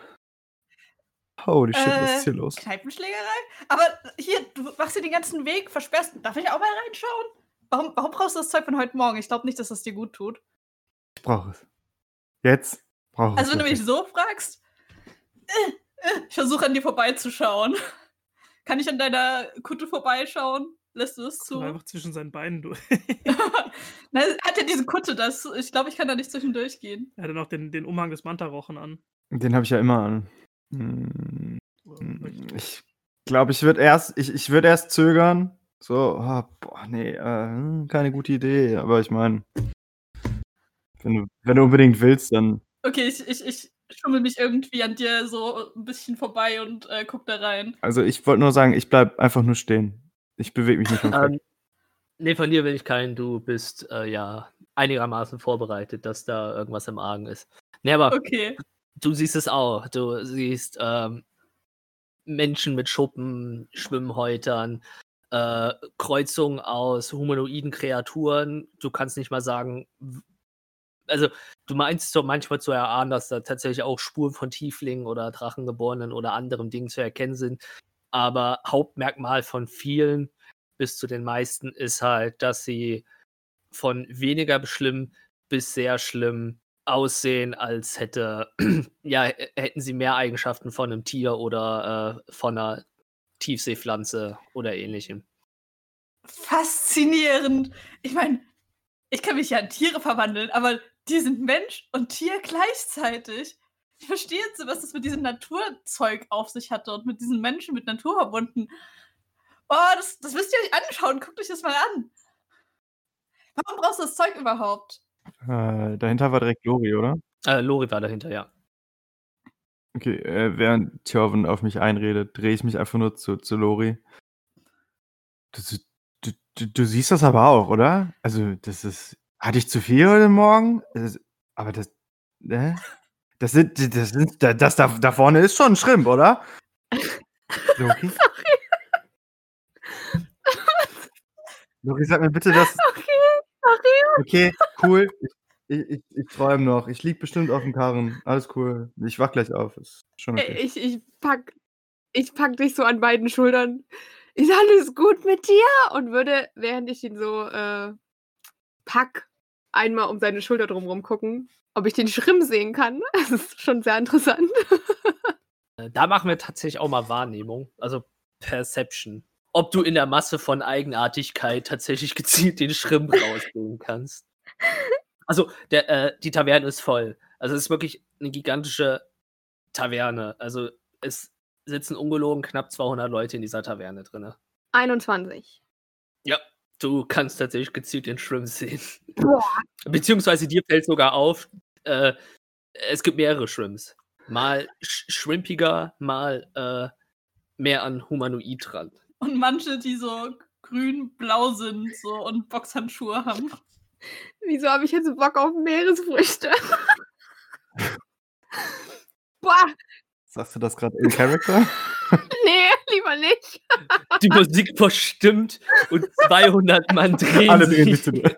Holy shit, äh, was ist hier los? Kneipenschlägerei? Aber hier, du machst dir den ganzen Weg, versperrst. Darf ich auch mal reinschauen? Warum, warum brauchst du das Zeug von heute Morgen? Ich glaube nicht, dass das dir gut tut. Ich brauche es. Jetzt brauche ich es. Also, wenn du mich so fragst, äh, äh, ich versuche an dir vorbeizuschauen. (laughs) Kann ich an deiner Kutte vorbeischauen? Lässt du es zu? Einfach zwischen seinen Beinen durch. (laughs) (laughs) Na, hat er diese Kutte, das, ich glaube, ich kann da nicht zwischendurch gehen. Er hat dann auch den, den Umhang des Mantarochen an. Den habe ich ja immer an. Hm, ich glaube, ich würde erst, ich, ich würde erst zögern. So, oh, boah, nee, äh, keine gute Idee. Aber ich meine, wenn du, wenn du unbedingt willst, dann. Okay, ich, ich, ich schummel mich irgendwie an dir so ein bisschen vorbei und äh, guck da rein. Also ich wollte nur sagen, ich bleib einfach nur stehen. Ich bewege mich nicht vom ähm, Nee, von dir will ich keinen. Du bist äh, ja einigermaßen vorbereitet, dass da irgendwas im Argen ist. Nee, aber okay. du siehst es auch. Du siehst ähm, Menschen mit Schuppen, Schwimmhäutern, äh, Kreuzungen aus humanoiden Kreaturen. Du kannst nicht mal sagen, also du meinst so manchmal zu erahnen, dass da tatsächlich auch Spuren von Tieflingen oder Drachengeborenen oder anderen Dingen zu erkennen sind. Aber Hauptmerkmal von vielen bis zu den meisten ist halt, dass sie von weniger schlimm bis sehr schlimm aussehen, als hätte, (clears throat) ja, hätten sie mehr Eigenschaften von einem Tier oder äh, von einer Tiefseepflanze oder ähnlichem. Faszinierend. Ich meine, ich kann mich ja in Tiere verwandeln, aber die sind Mensch und Tier gleichzeitig. Ich verstehe jetzt, was das mit diesem Naturzeug auf sich hatte und mit diesen Menschen mit Natur verbunden. Oh, das, das müsst ihr euch anschauen. Guckt euch das mal an. Warum brauchst du das Zeug überhaupt? Äh, dahinter war direkt Lori, oder? Äh, Lori war dahinter, ja. Okay, äh, während Thjörven auf mich einredet, drehe ich mich einfach nur zu, zu Lori. Du, du, du, du siehst das aber auch, oder? Also, das ist. Hatte ich zu viel heute Morgen? Das, aber das. Ne? Das sind. Das, sind, das da, da vorne ist schon ein Schrimp, oder? (laughs) Lori? (laughs) Lori, sag mir bitte, dass. Okay, sorry. Okay, cool. Ich, ich, ich träume noch. Ich lieg bestimmt auf dem Karren. Alles cool. Ich wach gleich auf. Ist schon okay. Ich, ich, pack, ich pack dich so an beiden Schultern. Ist alles gut mit dir? Und würde, während ich ihn so äh, pack, einmal um seine Schulter drumherum gucken, ob ich den Schrimm sehen kann. (laughs) Das ist schon sehr interessant. (laughs) Äh, Da machen wir tatsächlich auch mal Wahrnehmung, also Perception. Ob du in der Masse von Eigenartigkeit tatsächlich (laughs) gezielt den Schrimp rausnehmen kannst. Also, der, äh, die Taverne ist voll. Also, es ist wirklich eine gigantische Taverne. Also, es sitzen ungelogen knapp 200 Leute in dieser Taverne drin. 21. Ja, du kannst tatsächlich gezielt den Shrimp sehen. Boah. Beziehungsweise dir fällt sogar auf, äh, es gibt mehrere Shrimps. Mal sch schrimpiger, mal äh, mehr an Humanoid dran. Und manche, die so grün-blau sind so und Boxhandschuhe haben. (laughs) Wieso habe ich jetzt so Bock auf Meeresfrüchte? (laughs) Boah, Sagst du das gerade in Character? (laughs) nee, lieber nicht. Die Musik verstimmt und 200 Mann drehen, Alle drehen sich sich, zu dir.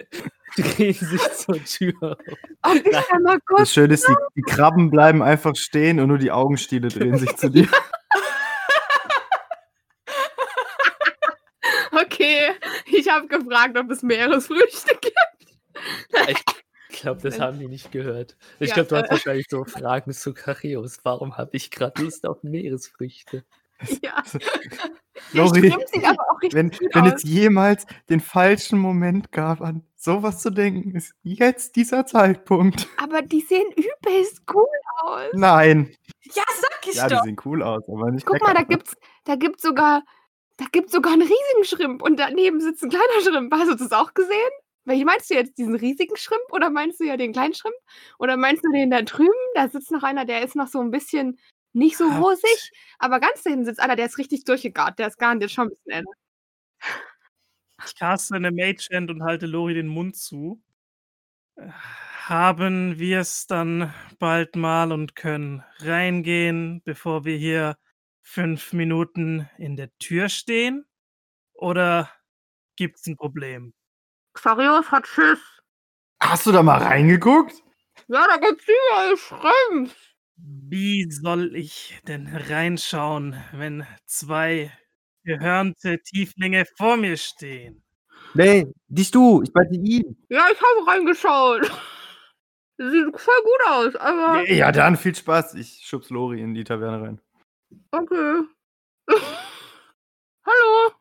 Drehen sich zur Tür. Oh, ich kann mal kurz. Das Schöne ist, die, die Krabben bleiben einfach stehen und nur die Augenstiele drehen sich zu dir. (laughs) Okay, ich habe gefragt, ob es Meeresfrüchte gibt. Ich glaube, das haben die nicht gehört. Ich Ja, glaube, du hast äh. wahrscheinlich so Fragen zu Karius. Warum habe ich gerade Lust auf Meeresfrüchte? Ja. (laughs) (laughs) Lori, auch richtig wenn, wenn es jemals den falschen Moment gab, an sowas zu denken, ist jetzt dieser Zeitpunkt. Aber die sehen übelst cool aus. Nein. Ja, sag ich Ja, die doch. sehen cool aus, aber nicht Guck mal, da lecker. gibt's, da gibt's sogar, da gibt's sogar einen riesigen Schrimp und daneben sitzt ein kleiner Schrimp. Hast du das auch gesehen? Welchen meinst du jetzt? Diesen riesigen Schrimp oder meinst du ja den kleinen Schrimp? Oder meinst du den da drüben? Da sitzt noch einer, der ist noch so ein bisschen nicht so rosig, aber ganz hinten sitzt einer, der ist richtig durchgegart. Der ist gar nicht schon ein bisschen älter. Ich caste eine Mage Hand und halte Lori den Mund zu. Haben wir es dann bald mal und können reingehen, bevor wir hier fünf Minuten in der Tür stehen? Oder gibt's ein Problem? Xarios hat Schiss. Hast du da mal reingeguckt? Ja, da gibt's überall Schrimps. Wie soll ich denn reinschauen, wenn zwei gehörnte Tieflinge vor mir stehen? Nee, nicht du, ich meinte ihn. Ja, ich habe reingeschaut. (laughs) Sieht voll gut aus, aber Ja, dann viel Spaß. Ich schubs Lori in die Taverne rein. okay. (laughs) Hallo.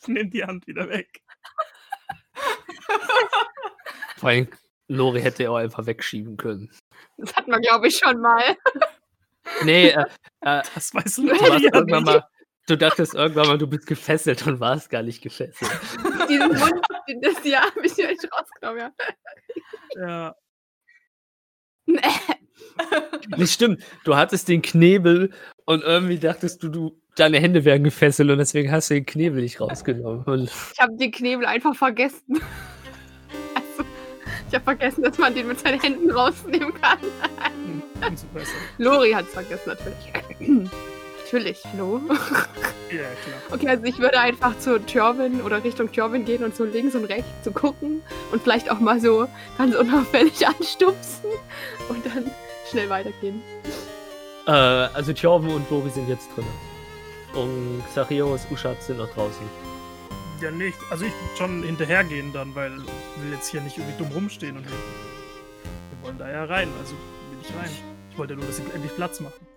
Ich nehme die Hand wieder weg. (laughs) Vor allem, Lori hätte er auch einfach wegschieben können. Das hatten wir, glaube ich, schon mal. Nee, äh, äh, Das weiß du, Lori ja irgendwann nicht. mal, du dachtest irgendwann mal, du bist gefesselt und warst gar nicht gefesselt. (laughs) Diesen Mund, das ja, (laughs) habe ich ja nicht rausgenommen, ja. Ja. Nicht stimmt, du hattest den Knebel und irgendwie dachtest du, du deine Hände wären gefesselt und deswegen hast du den Knebel nicht rausgenommen. Und Ich habe den Knebel einfach vergessen. Also, ich habe vergessen, dass man den mit seinen Händen rausnehmen kann. Lori hat es vergessen, natürlich. Natürlich, hallo. Ja, klar. Okay, also ich würde einfach zu Tjorvin oder Richtung Tjorvin gehen und so links und rechts zu gucken und vielleicht auch mal so ganz unauffällig (laughs) anstupsen und dann schnell weitergehen. Äh, also Tjorven und Lori sind jetzt drin. Und Xarios, Uschat sind noch draußen. Ja, nicht. Also ich würde schon hinterhergehen dann, weil ich will jetzt hier nicht irgendwie dumm rumstehen und wir wollen da ja rein, also will ich rein. Ich wollte nur, dass sie endlich Platz machen.